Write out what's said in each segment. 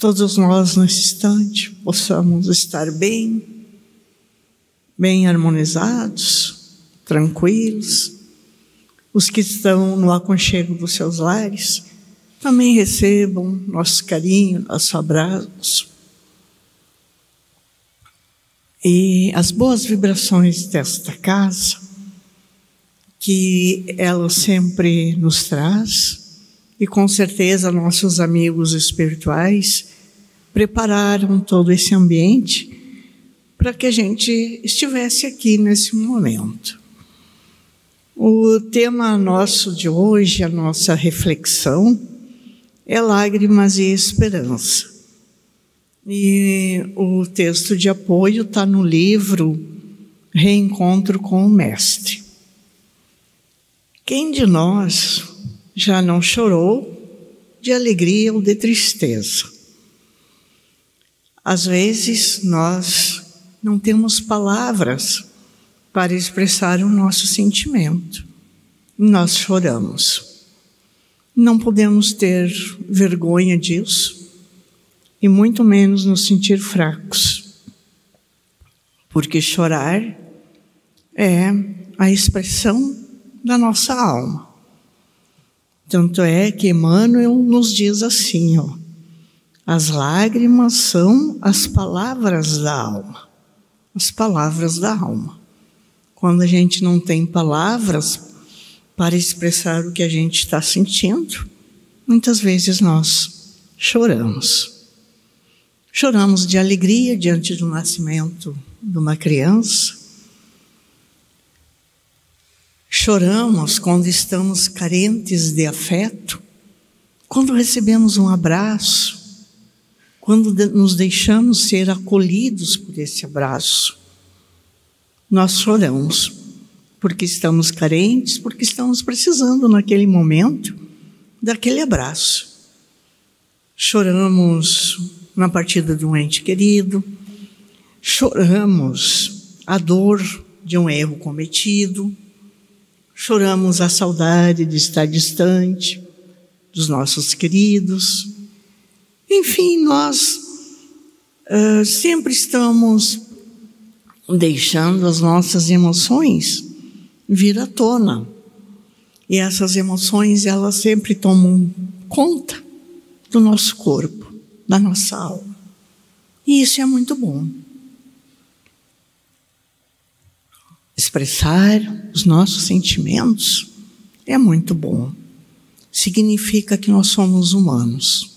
todos nós nesse instante possamos estar bem, bem harmonizados, tranquilos. Os que estão no aconchego dos seus lares também recebam nosso carinho, nosso abraço. E as boas vibrações desta casa, que ela sempre nos traz, e com certeza nossos amigos espirituais prepararam todo esse ambiente para que a gente estivesse aqui nesse momento. O tema nosso de hoje, a nossa reflexão, é lágrimas e esperança. E o texto de apoio está no livro Reencontro com o Mestre. Quem de nós já não chorou de alegria ou de tristeza? Às vezes nós não temos palavras para expressar o nosso sentimento. Nós choramos. Não podemos ter vergonha disso e muito menos nos sentir fracos, porque chorar é a expressão da nossa alma. Tanto é que Emmanuel nos diz assim, ó, as lágrimas são as palavras da alma, as palavras da alma. Quando a gente não tem palavras para expressar o que a gente está sentindo, muitas vezes nós choramos. Choramos de alegria diante do nascimento de uma criança. Choramos quando estamos carentes de afeto, quando recebemos um abraço, quando nos deixamos ser acolhidos por esse abraço. Nós choramos porque estamos carentes, porque estamos precisando naquele momento daquele abraço. Choramos na partida de um ente querido, choramos a dor de um erro cometido, choramos a saudade de estar distante dos nossos queridos. Enfim, nós uh, sempre estamos deixando as nossas emoções vir à tona. E essas emoções, elas sempre tomam conta do nosso corpo da nossa alma. E isso é muito bom. Expressar os nossos sentimentos é muito bom. Significa que nós somos humanos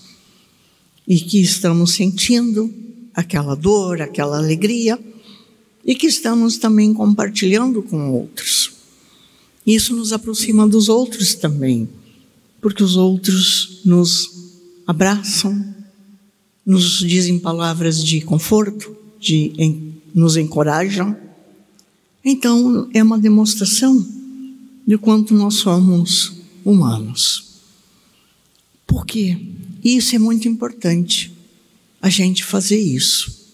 e que estamos sentindo aquela dor, aquela alegria e que estamos também compartilhando com outros. Isso nos aproxima dos outros também, porque os outros nos abraçam, nos dizem palavras de conforto, de nos encorajam. Então, é uma demonstração de quanto nós somos humanos. Por quê? Isso é muito importante, a gente fazer isso.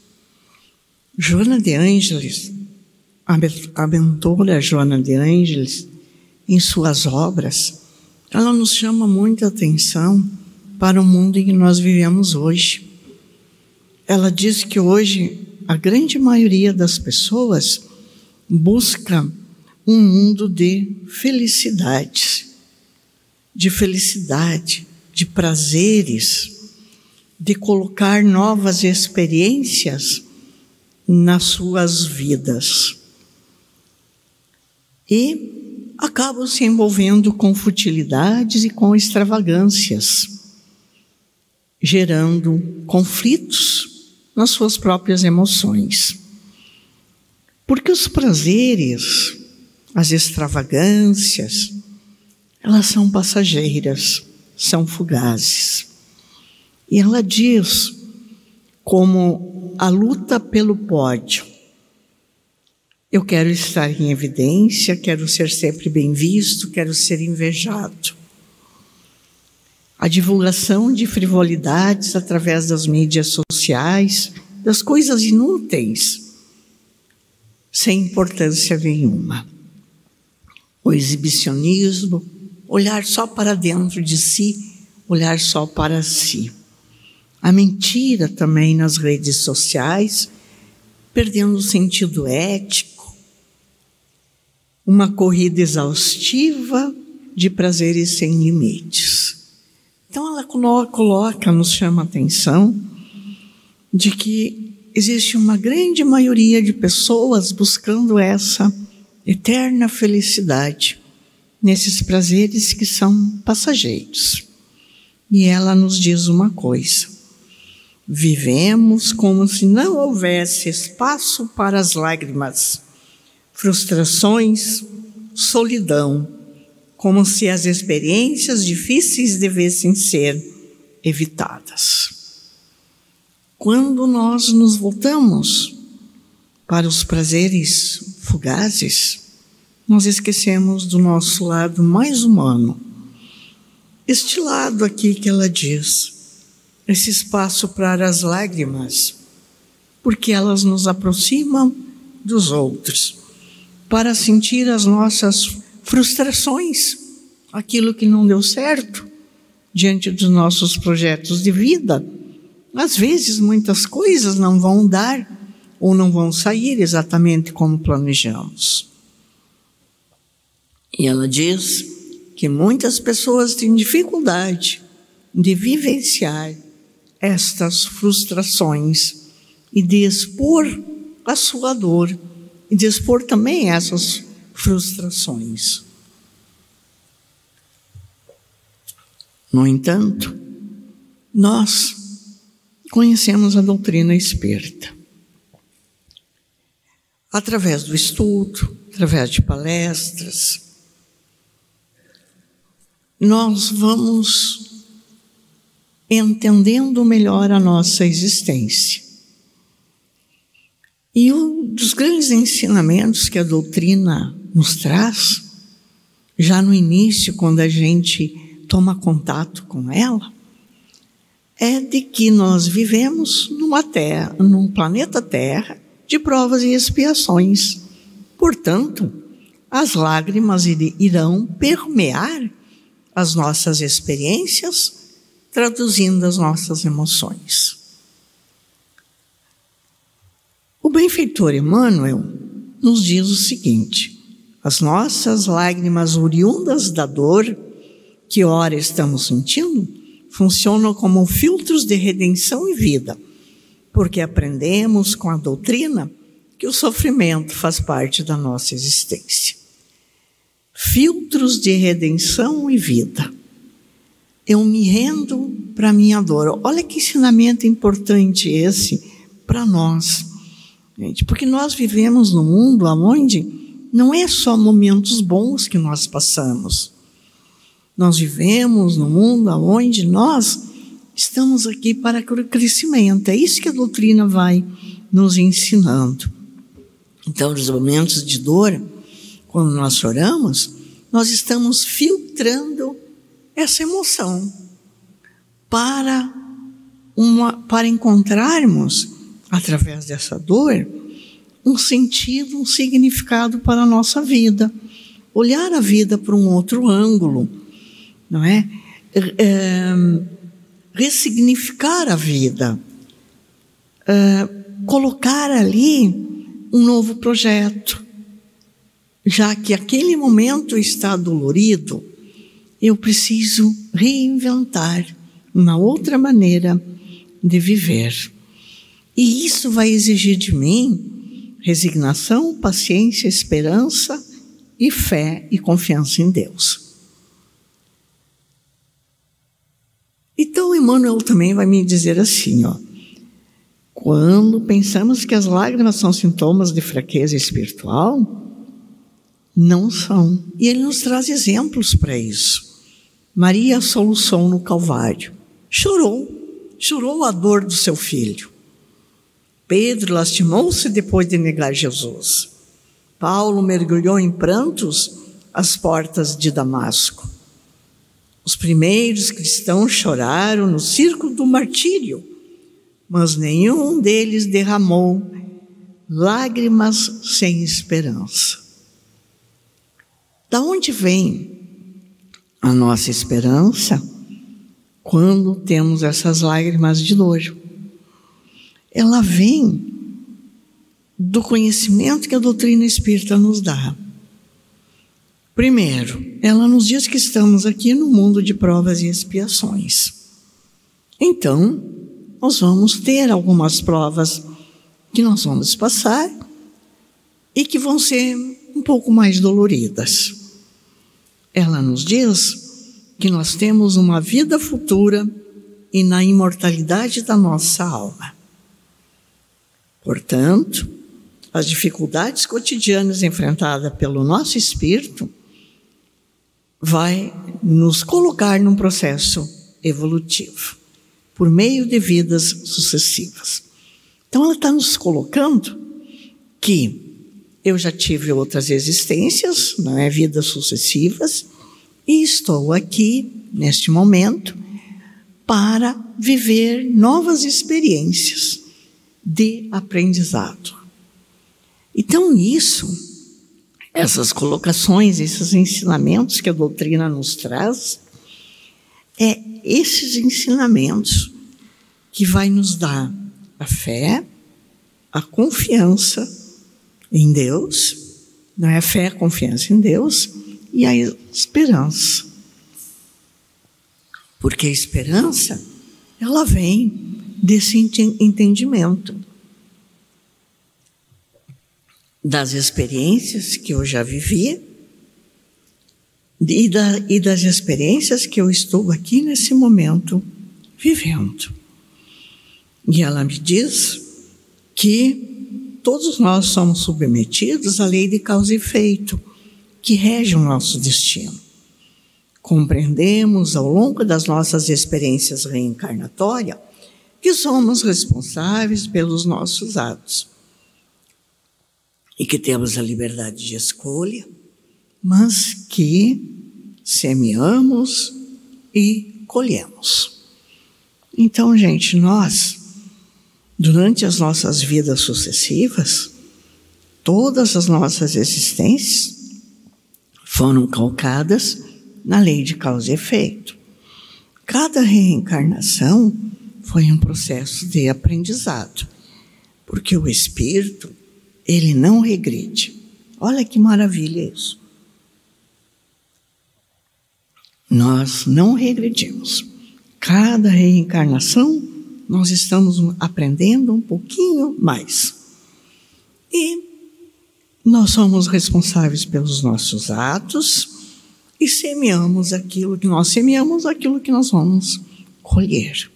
Joana de Ângeles, a mentora Joana de Ângeles, em suas obras, ela nos chama muita atenção para o mundo em que nós vivemos hoje ela diz que hoje a grande maioria das pessoas busca um mundo de felicidade, de felicidade, de prazeres, de colocar novas experiências nas suas vidas. E acabam se envolvendo com futilidades e com extravagâncias, gerando conflitos nas suas próprias emoções. Porque os prazeres, as extravagâncias, elas são passageiras, são fugazes. E ela diz como a luta pelo pódio. Eu quero estar em evidência, quero ser sempre bem visto, quero ser invejado. A divulgação de frivolidades através das mídias sociais, das coisas inúteis, sem importância nenhuma. O exibicionismo, olhar só para dentro de si, olhar só para si. a mentira também nas redes sociais, perdendo o sentido ético, uma corrida exaustiva de prazeres sem limites. Então ela coloca, nos chama a atenção de que existe uma grande maioria de pessoas buscando essa eterna felicidade nesses prazeres que são passageiros. E ela nos diz uma coisa: vivemos como se não houvesse espaço para as lágrimas, frustrações, solidão, como se as experiências difíceis devessem ser evitadas. Quando nós nos voltamos para os prazeres fugazes, nós esquecemos do nosso lado mais humano. Este lado aqui que ela diz, esse espaço para as lágrimas, porque elas nos aproximam dos outros, para sentir as nossas frustrações, aquilo que não deu certo diante dos nossos projetos de vida às vezes, muitas coisas não vão dar ou não vão sair exatamente como planejamos. E ela diz que muitas pessoas têm dificuldade de vivenciar estas frustrações e de expor a sua dor e de expor também essas frustrações. No entanto, nós conhecemos a doutrina espírita. Através do estudo, através de palestras, nós vamos entendendo melhor a nossa existência. E um dos grandes ensinamentos que a doutrina nos traz, já no início, quando a gente toma contato com ela, é de que nós vivemos numa terra, num planeta Terra de provas e expiações. Portanto, as lágrimas irão permear as nossas experiências, traduzindo as nossas emoções. O benfeitor Emmanuel nos diz o seguinte: as nossas lágrimas oriundas da dor que ora estamos sentindo funcionam como filtros de redenção e vida, porque aprendemos com a doutrina que o sofrimento faz parte da nossa existência. Filtros de redenção e vida. Eu me rendo para minha dor. Olha que ensinamento importante esse para nós, gente, porque nós vivemos num mundo onde não é só momentos bons que nós passamos. Nós vivemos no mundo onde nós estamos aqui para o crescimento. É isso que a doutrina vai nos ensinando. Então, nos momentos de dor, quando nós choramos, nós estamos filtrando essa emoção para uma, para encontrarmos através dessa dor um sentido, um significado para a nossa vida, olhar a vida por um outro ângulo não é? é ressignificar a vida, é, colocar ali um novo projeto, já que aquele momento está dolorido, eu preciso reinventar uma outra maneira de viver. E isso vai exigir de mim resignação, paciência, esperança e fé e confiança em Deus. Então, Emmanuel também vai me dizer assim, ó. Quando pensamos que as lágrimas são sintomas de fraqueza espiritual, não são. E ele nos traz exemplos para isso. Maria solução no Calvário. Chorou, chorou a dor do seu filho. Pedro lastimou-se depois de negar Jesus. Paulo mergulhou em prantos às portas de Damasco. Os primeiros cristãos choraram no círculo do martírio, mas nenhum deles derramou lágrimas sem esperança. Da onde vem a nossa esperança? quando temos essas lágrimas de dor. Ela vem do conhecimento que a doutrina espírita nos dá. Primeiro, ela nos diz que estamos aqui no mundo de provas e expiações. Então, nós vamos ter algumas provas que nós vamos passar e que vão ser um pouco mais doloridas. Ela nos diz que nós temos uma vida futura e na imortalidade da nossa alma. Portanto, as dificuldades cotidianas enfrentadas pelo nosso espírito vai nos colocar num processo evolutivo, por meio de vidas sucessivas. Então, ela está nos colocando que eu já tive outras existências, não é? Vidas sucessivas, e estou aqui, neste momento, para viver novas experiências de aprendizado. Então, isso essas colocações, esses ensinamentos que a doutrina nos traz, é esses ensinamentos que vai nos dar a fé, a confiança em Deus, não é a fé, a confiança em Deus e a esperança. Porque a esperança, ela vem desse entendimento das experiências que eu já vivi e, da, e das experiências que eu estou aqui nesse momento vivendo. E ela me diz que todos nós somos submetidos à lei de causa e efeito, que rege o nosso destino. Compreendemos ao longo das nossas experiências reencarnatórias que somos responsáveis pelos nossos atos e que temos a liberdade de escolha, mas que semeamos e colhemos. Então, gente, nós, durante as nossas vidas sucessivas, todas as nossas existências foram calcadas na lei de causa e efeito. Cada reencarnação foi um processo de aprendizado, porque o espírito ele não regride. Olha que maravilha isso. Nós não regredimos. Cada reencarnação, nós estamos aprendendo um pouquinho mais. E nós somos responsáveis pelos nossos atos e semeamos aquilo que nós semeamos, aquilo que nós vamos colher.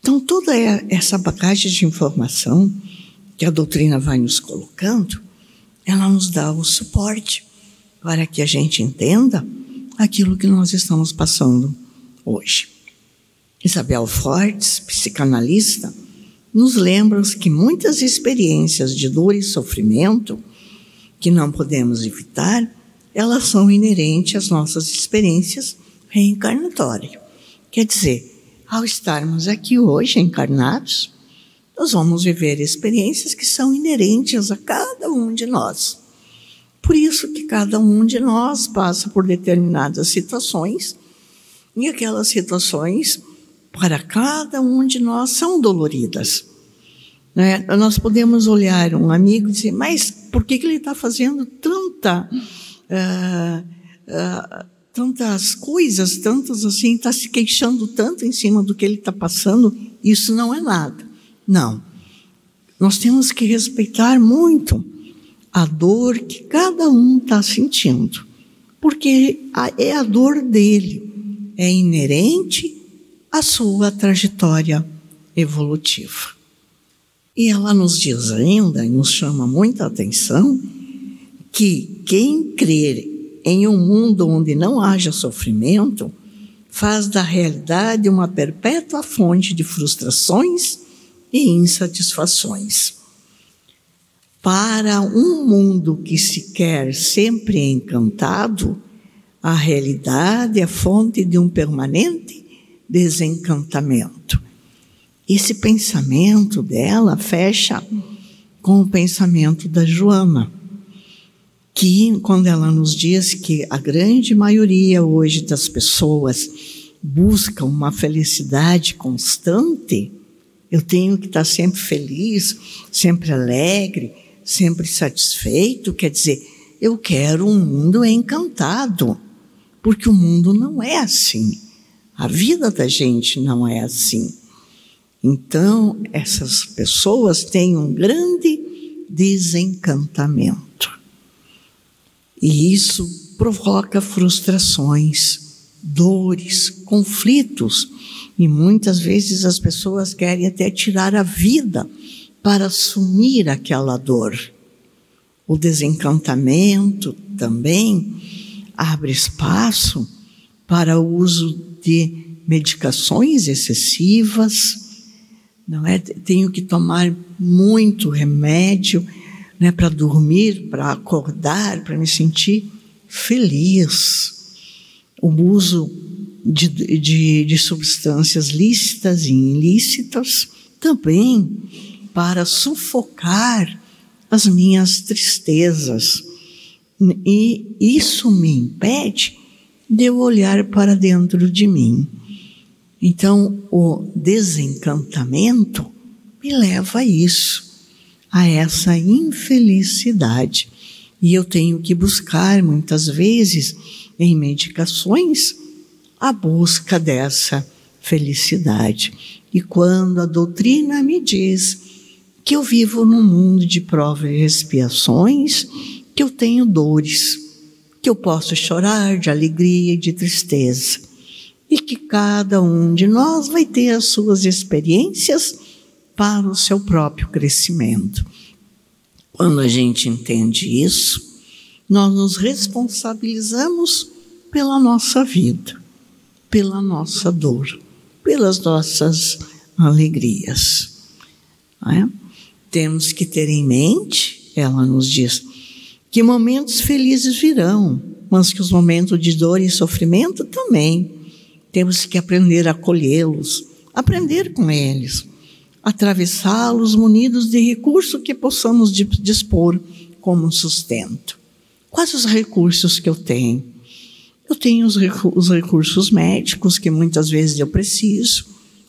Então, toda essa bagagem de informação que a doutrina vai nos colocando, ela nos dá o suporte para que a gente entenda aquilo que nós estamos passando hoje. Isabel Fortes, psicanalista, nos lembra que muitas experiências de dor e sofrimento que não podemos evitar, elas são inerentes às nossas experiências reencarnatórias. Quer dizer, ao estarmos aqui hoje encarnados, nós vamos viver experiências que são inerentes a cada um de nós. Por isso que cada um de nós passa por determinadas situações, e aquelas situações, para cada um de nós, são doloridas. Né? Nós podemos olhar um amigo e dizer, mas por que, que ele está fazendo tanta. Uh, uh, tantas coisas, tantas assim, está se queixando tanto em cima do que ele está passando, isso não é nada. Não. Nós temos que respeitar muito a dor que cada um está sentindo, porque é a dor dele, é inerente à sua trajetória evolutiva. E ela nos diz ainda, e nos chama muita atenção, que quem crer em um mundo onde não haja sofrimento faz da realidade uma perpétua fonte de frustrações e insatisfações. Para um mundo que se quer sempre encantado, a realidade é fonte de um permanente desencantamento. Esse pensamento dela fecha com o pensamento da Joana, que, quando ela nos diz que a grande maioria hoje das pessoas busca uma felicidade constante, eu tenho que estar sempre feliz, sempre alegre, sempre satisfeito. Quer dizer, eu quero um mundo encantado, porque o mundo não é assim. A vida da gente não é assim. Então, essas pessoas têm um grande desencantamento. E isso provoca frustrações, dores, conflitos. E muitas vezes as pessoas querem até tirar a vida para assumir aquela dor. O desencantamento também abre espaço para o uso de medicações excessivas, não é? Tenho que tomar muito remédio, né, para dormir, para acordar, para me sentir feliz. O uso de, de, de substâncias lícitas e ilícitas também para sufocar as minhas tristezas. E isso me impede de eu olhar para dentro de mim. Então, o desencantamento me leva a isso, a essa infelicidade. E eu tenho que buscar, muitas vezes, em medicações, a busca dessa felicidade. E quando a doutrina me diz que eu vivo num mundo de provas e expiações, que eu tenho dores, que eu posso chorar de alegria e de tristeza, e que cada um de nós vai ter as suas experiências para o seu próprio crescimento. Quando a gente entende isso, nós nos responsabilizamos pela nossa vida, pela nossa dor, pelas nossas alegrias. É? Temos que ter em mente, ela nos diz, que momentos felizes virão, mas que os momentos de dor e sofrimento também. Temos que aprender a acolhê-los, aprender com eles, atravessá-los munidos de recursos que possamos dispor como sustento. Quais os recursos que eu tenho? Eu tenho os, os recursos médicos, que muitas vezes eu preciso,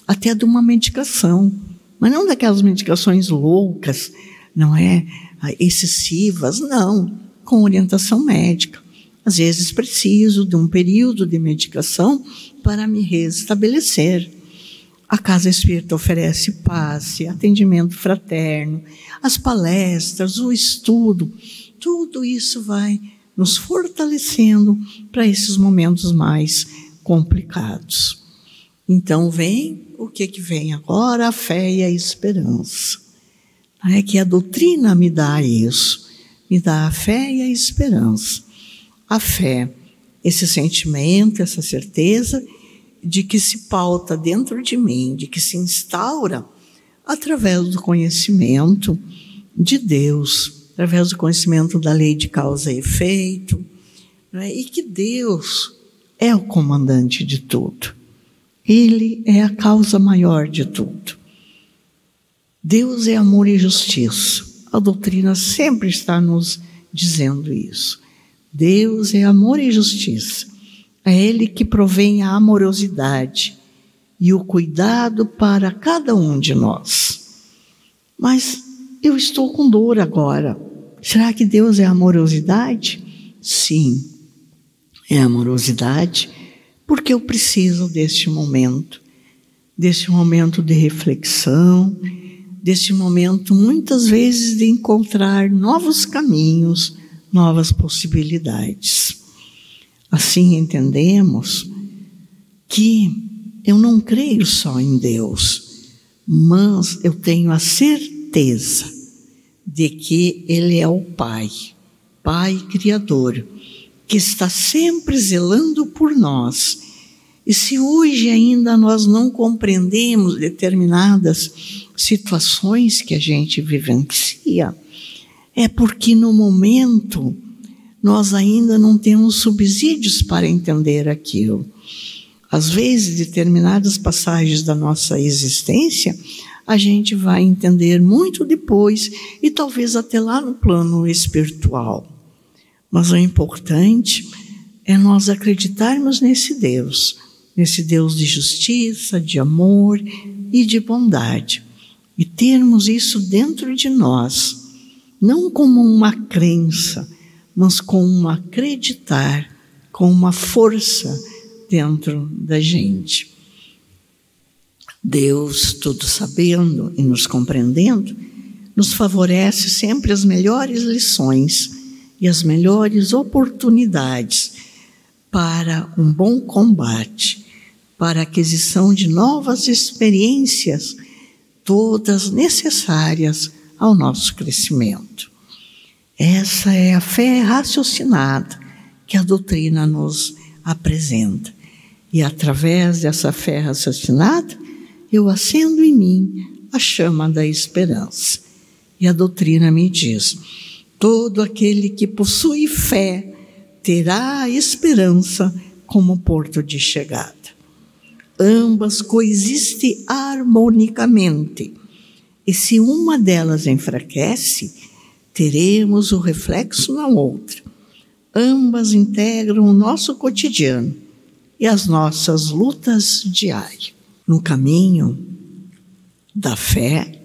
até de uma medicação, mas não daquelas medicações loucas, não é? Excessivas, não, com orientação médica. Às vezes preciso de um período de medicação para me restabelecer. A Casa Espírita oferece passe, atendimento fraterno, as palestras, o estudo, tudo isso vai nos fortalecendo para esses momentos mais complicados. Então vem o que que vem agora? A fé e a esperança. É que a doutrina me dá isso, me dá a fé e a esperança. A fé, esse sentimento, essa certeza de que se pauta dentro de mim, de que se instaura através do conhecimento de Deus, através do conhecimento da lei de causa e efeito, é? e que Deus é o comandante de tudo. Ele é a causa maior de tudo. Deus é amor e justiça. A doutrina sempre está nos dizendo isso. Deus é amor e justiça. É Ele que provém a amorosidade e o cuidado para cada um de nós. Mas eu estou com dor agora. Será que Deus é amorosidade? Sim, é amorosidade, porque eu preciso deste momento, deste momento de reflexão, deste momento, muitas vezes, de encontrar novos caminhos, novas possibilidades. Assim entendemos que eu não creio só em Deus, mas eu tenho a certeza de que Ele é o Pai, Pai Criador, que está sempre zelando por nós. E se hoje ainda nós não compreendemos determinadas situações que a gente vivencia, é porque no momento nós ainda não temos subsídios para entender aquilo. Às vezes, determinadas passagens da nossa existência, a gente vai entender muito depois e talvez até lá no plano espiritual. Mas o importante é nós acreditarmos nesse Deus, nesse Deus de justiça, de amor e de bondade. E termos isso dentro de nós, não como uma crença, mas com um acreditar, com uma força dentro da gente. Deus, tudo sabendo e nos compreendendo, nos favorece sempre as melhores lições e as melhores oportunidades para um bom combate, para a aquisição de novas experiências, todas necessárias ao nosso crescimento. Essa é a fé raciocinada que a doutrina nos apresenta. E através dessa fé raciocinada, eu acendo em mim a chama da esperança. E a doutrina me diz: todo aquele que possui fé terá a esperança como porto de chegada. Ambas coexistem harmonicamente. E se uma delas enfraquece, teremos o reflexo na outra. Ambas integram o nosso cotidiano e as nossas lutas diárias. No caminho da fé,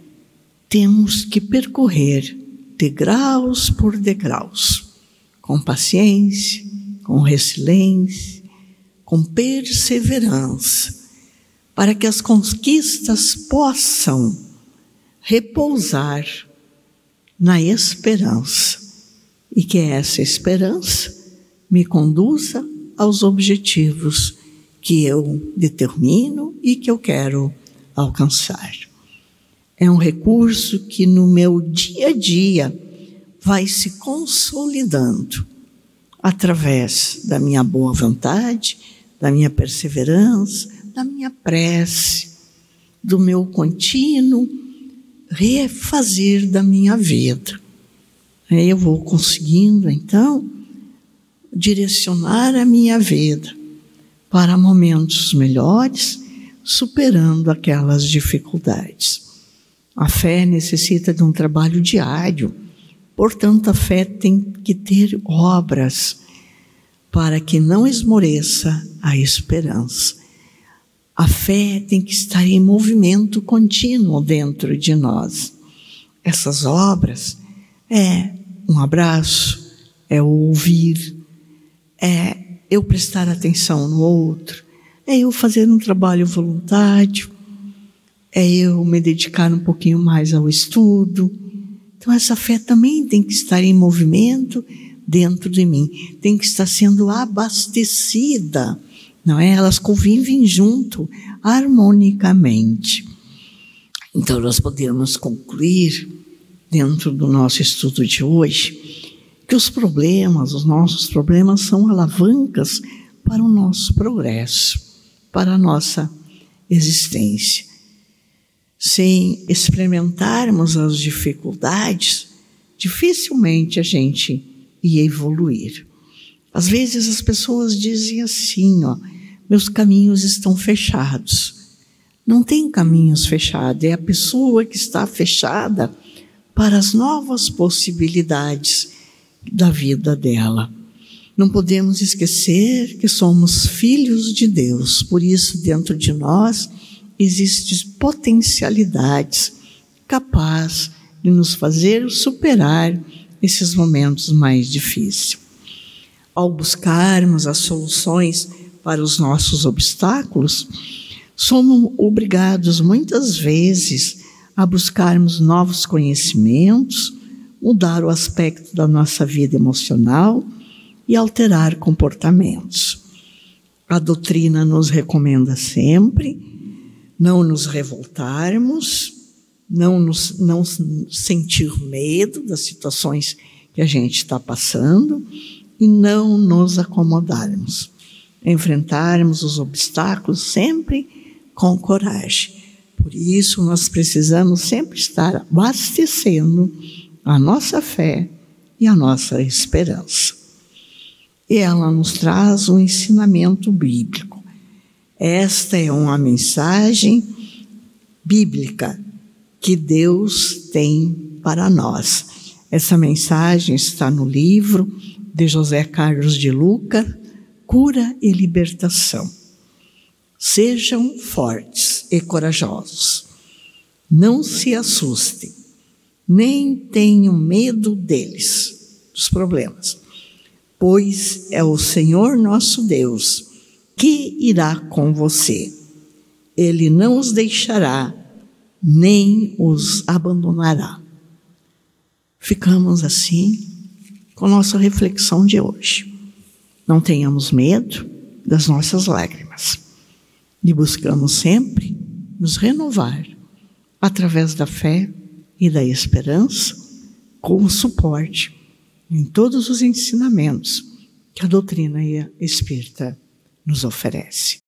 temos que percorrer degraus por degraus, com paciência, com resiliência, com perseverança, para que as conquistas possam repousar na esperança. E que essa esperança me conduza aos objetivos que eu determino e que eu quero alcançar. É um recurso que no meu dia a dia vai se consolidando através da minha boa vontade, da minha perseverança, da minha prece, do meu contínuo refazer da minha vida. Eu vou conseguindo, então, direcionar a minha vida para momentos melhores, superando aquelas dificuldades. A fé necessita de um trabalho diário, portanto, a fé tem que ter obras para que não esmoreça a esperança. A fé tem que estar em movimento contínuo dentro de nós. Essas obras é um abraço, é o ouvir, é eu prestar atenção no outro, é eu fazer um trabalho voluntário, é eu me dedicar um pouquinho mais ao estudo. Então, essa fé também tem que estar em movimento dentro de mim, tem que estar sendo abastecida, não é? Elas convivem junto, harmonicamente. Então, nós podemos concluir, dentro do nosso estudo de hoje, que os problemas, os nossos problemas, são alavancas para o nosso progresso, para a nossa existência. Sem experimentarmos as dificuldades, dificilmente a gente ia evoluir. Às vezes as pessoas dizem assim, ó, meus caminhos estão fechados. Não tem caminhos fechados, é a pessoa que está fechada para as novas possibilidades da vida dela. Não podemos esquecer que somos filhos de Deus, por isso, dentro de nós existem potencialidades capazes de nos fazer superar esses momentos mais difíceis. Ao buscarmos as soluções para os nossos obstáculos, somos obrigados muitas vezes a buscarmos novos conhecimentos, mudar o aspecto da nossa vida emocional e alterar comportamentos. A doutrina nos recomenda sempre não nos revoltarmos, não, nos, não sentir medo das situações que a gente está passando e não nos acomodarmos. Enfrentarmos os obstáculos sempre com coragem. Por isso, nós precisamos sempre estar abastecendo a nossa fé e a nossa esperança. E ela nos traz um ensinamento bíblico. Esta é uma mensagem bíblica que Deus tem para nós. Essa mensagem está no livro de José Carlos de Luca, Cura e Libertação. Sejam fortes e corajosos. Não se assustem, nem tenham medo deles, dos problemas, pois é o Senhor nosso Deus que irá com você. Ele não os deixará, nem os abandonará. Ficamos assim com nossa reflexão de hoje. Não tenhamos medo das nossas lágrimas e buscamos sempre nos renovar através da fé e da esperança, com o suporte em todos os ensinamentos que a doutrina espírita nos oferece.